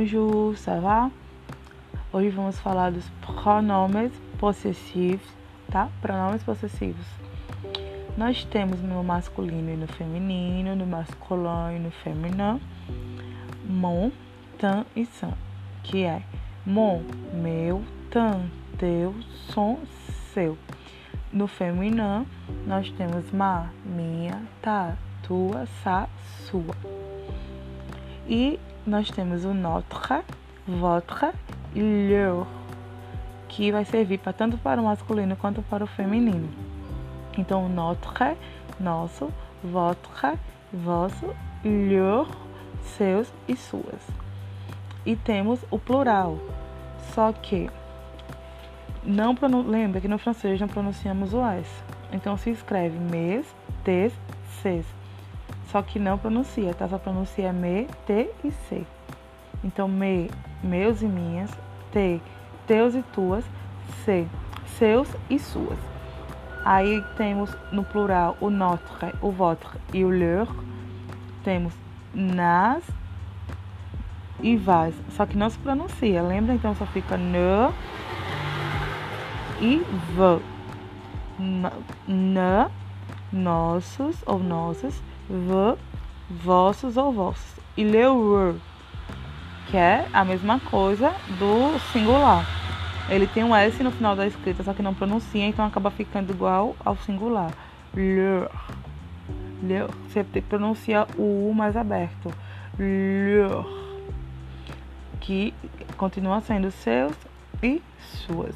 bonjour, ça va? Hoje vamos falar dos pronomes possessivos, tá? Pronomes possessivos. Nós temos no masculino e no feminino, no masculino e no feminino, mon, tan e san, que é mon, meu, tan, teu, som, seu. No feminino, nós temos ma, minha, tá, tua, sa, sua. E nós temos o notre, votre e leur, que vai servir para tanto para o masculino quanto para o feminino. Então, notre, nosso, votre, vosso, leur, seus e suas. E temos o plural, só que não lembra que no francês não pronunciamos o S. Então se escreve mes, tes, ses. Só que não pronuncia, tá? Só pronuncia me, te e se. Então me, meus e minhas, te, teus e tuas, se, seus e suas. Aí temos no plural o notre, o votre e o leur. Temos nas e vas. Só que não se pronuncia, lembra? Então só fica ne e v. Na, nossos ou nossas, v, vossos ou vossos. E leur, que é a mesma coisa do singular. Ele tem um S no final da escrita, só que não pronuncia, então acaba ficando igual ao singular. Leur. Leur. Você pronuncia o U mais aberto. Leur. Que continua sendo seus e suas.